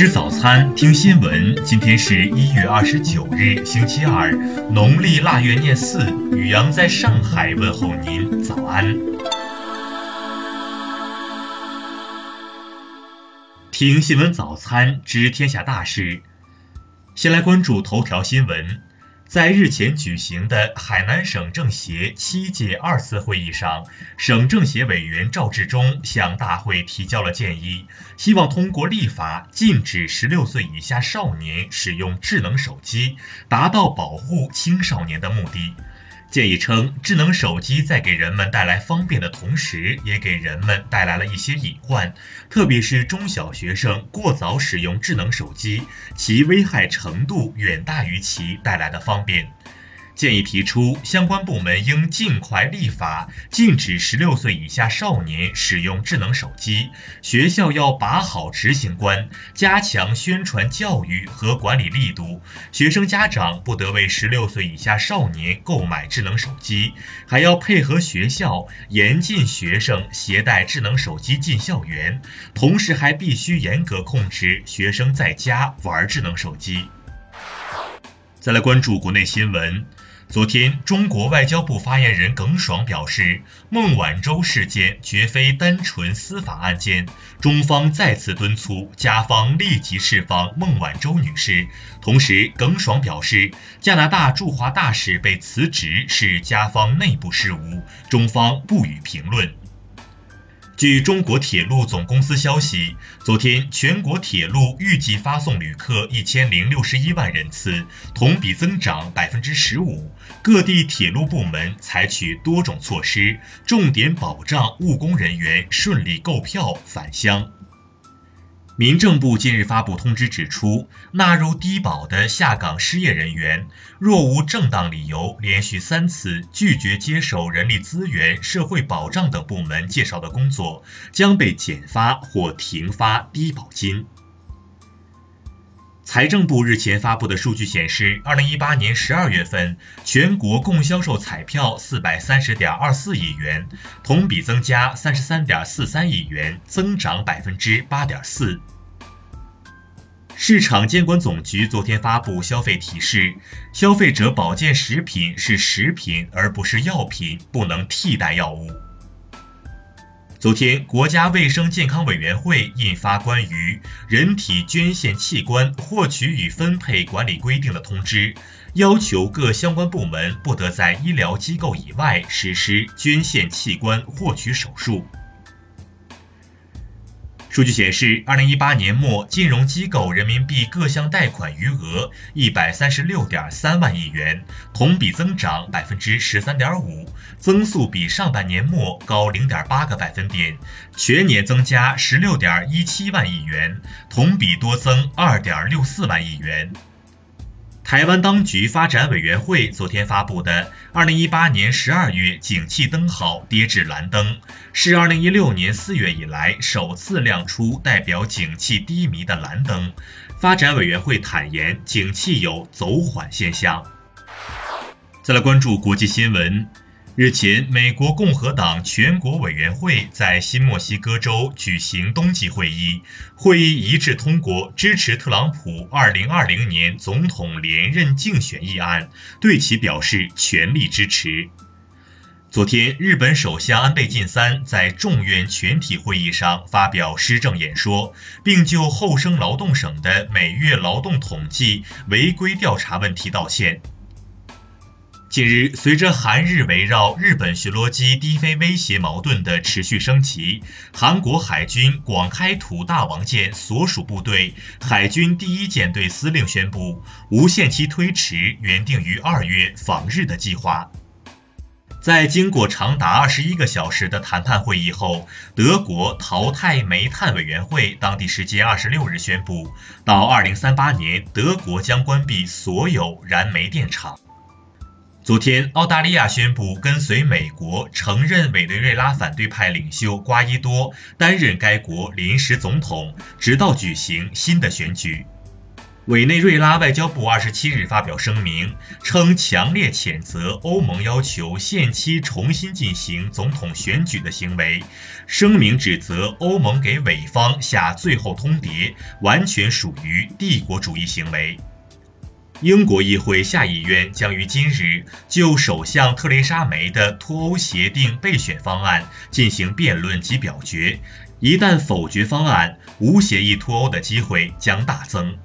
吃早餐，听新闻。今天是一月二十九日，星期二，农历腊月廿四。雨阳在上海问候您，早安。听新闻早餐，知天下大事。先来关注头条新闻。在日前举行的海南省政协七届二次会议上，省政协委员赵志忠向大会提交了建议，希望通过立法禁止十六岁以下少年使用智能手机，达到保护青少年的目的。建议称，智能手机在给人们带来方便的同时，也给人们带来了一些隐患，特别是中小学生过早使用智能手机，其危害程度远大于其带来的方便。建议提出，相关部门应尽快立法禁止十六岁以下少年使用智能手机。学校要把好执行关，加强宣传教育和管理力度。学生家长不得为十六岁以下少年购买智能手机，还要配合学校严禁学生携带智能手机进校园。同时，还必须严格控制学生在家玩智能手机。再来关注国内新闻。昨天，中国外交部发言人耿爽表示，孟晚舟事件绝非单纯司法案件，中方再次敦促加方立即释放孟晚舟女士。同时，耿爽表示，加拿大驻华大使被辞职是加方内部事务，中方不予评论。据中国铁路总公司消息，昨天全国铁路预计发送旅客一千零六十一万人次，同比增长百分之十五。各地铁路部门采取多种措施，重点保障务工人员顺利购票返乡。民政部近日发布通知指出，纳入低保的下岗失业人员，若无正当理由连续三次拒绝接受人力资源、社会保障等部门介绍的工作，将被减发或停发低保金。财政部日前发布的数据显示，二零一八年十二月份，全国共销售彩票四百三十点二四亿元，同比增加三十三点四三亿元，增长百分之八点四。市场监管总局昨天发布消费提示，消费者保健食品是食品而不是药品，不能替代药物。昨天，国家卫生健康委员会印发关于人体捐献器官获取与分配管理规定的通知，要求各相关部门不得在医疗机构以外实施捐献器官获取手术。数据显示，二零一八年末，金融机构人民币各项贷款余额一百三十六点三万亿元，同比增长百分之十三点五，增速比上半年末高零点八个百分点，全年增加十六点一七万亿元，同比多增二点六四万亿元。台湾当局发展委员会昨天发布的二零一八年十二月景气灯号跌至蓝灯，是二零一六年四月以来首次亮出代表景气低迷的蓝灯。发展委员会坦言，景气有走缓现象。再来关注国际新闻。日前，美国共和党全国委员会在新墨西哥州举行冬季会议，会议一致通过支持特朗普2020年总统连任竞选议案，对其表示全力支持。昨天，日本首相安倍晋三在众院全体会议上发表施政演说，并就后生劳动省的每月劳动统计违规调查问题道歉。近日，随着韩日围绕日本巡逻机低飞威胁矛盾的持续升级，韩国海军广开土大王舰所属部队海军第一舰队司令宣布，无限期推迟原定于二月访日的计划。在经过长达二十一个小时的谈判会议后，德国淘汰煤炭委员会当地时间二十六日宣布，到二零三八年，德国将关闭所有燃煤电厂。昨天，澳大利亚宣布跟随美国承认委内瑞拉反对派领袖瓜伊多担任该国临时总统，直到举行新的选举。委内瑞拉外交部二十七日发表声明，称强烈谴责欧盟要求限期重新进行总统选举的行为。声明指责欧盟给委方下最后通牒，完全属于帝国主义行为。英国议会下议院将于今日就首相特蕾莎梅的脱欧协定备选方案进行辩论及表决。一旦否决方案，无协议脱欧的机会将大增。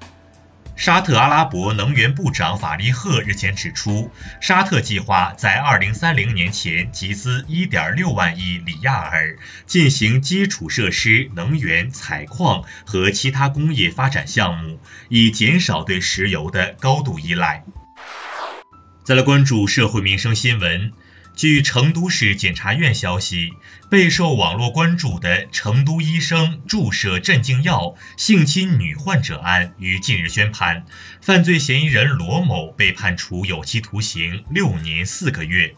沙特阿拉伯能源部长法利赫日前指出，沙特计划在2030年前集资1.6万亿里亚尔，进行基础设施、能源、采矿和其他工业发展项目，以减少对石油的高度依赖。再来关注社会民生新闻。据成都市检察院消息，备受网络关注的成都医生注射镇静药性侵女患者案于近日宣判，犯罪嫌疑人罗某被判处有期徒刑六年四个月。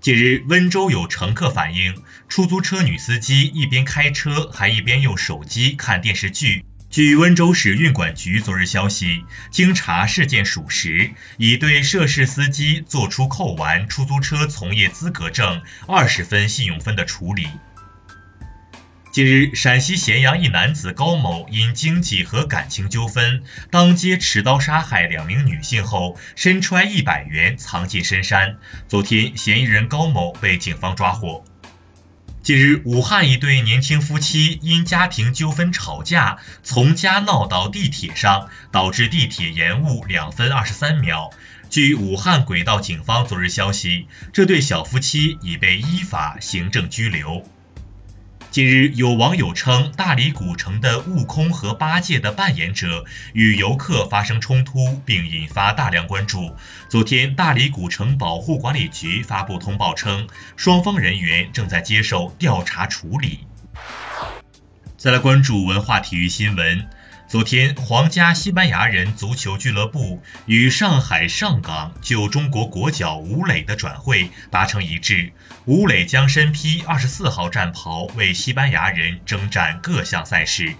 近日，温州有乘客反映，出租车女司机一边开车还一边用手机看电视剧。据温州市运管局昨日消息，经查事件属实，已对涉事司机作出扣完出租车从业资格证二十分信用分的处理。近日，陕西咸阳一男子高某因经济和感情纠纷，当街持刀杀害两名女性后，身揣一百元藏进深山。昨天，嫌疑人高某被警方抓获。近日，武汉一对年轻夫妻因家庭纠纷吵架，从家闹到地铁上，导致地铁延误两分二十三秒。据武汉轨道警方昨日消息，这对小夫妻已被依法行政拘留。近日，有网友称，大理古城的悟空和八戒的扮演者与游客发生冲突，并引发大量关注。昨天，大理古城保护管理局发布通报称，双方人员正在接受调查处理。再来关注文化体育新闻。昨天，皇家西班牙人足球俱乐部与上海上港就中国国脚吴磊的转会达成一致，吴磊将身披二十四号战袍，为西班牙人征战各项赛事。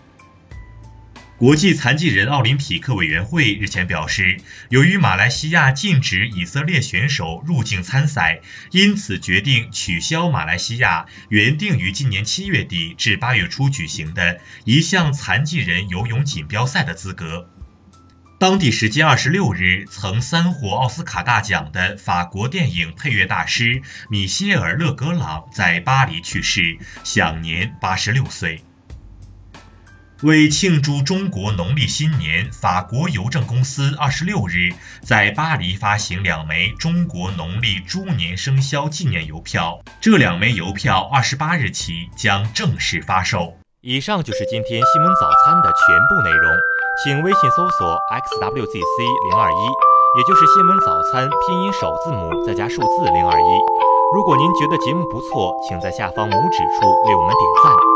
国际残疾人奥林匹克委员会日前表示，由于马来西亚禁止以色列选手入境参赛，因此决定取消马来西亚原定于今年七月底至八月初举行的一项残疾人游泳锦标赛的资格。当地时间二十六日，曾三获奥斯卡大奖的法国电影配乐大师米歇尔·勒格朗在巴黎去世，享年八十六岁。为庆祝中国农历新年，法国邮政公司二十六日在巴黎发行两枚中国农历猪年生肖纪念邮票。这两枚邮票二十八日起将正式发售。以上就是今天新闻早餐的全部内容，请微信搜索 xwzc 零二一，也就是新闻早餐拼音首字母再加数字零二一。如果您觉得节目不错，请在下方拇指处为我们点赞。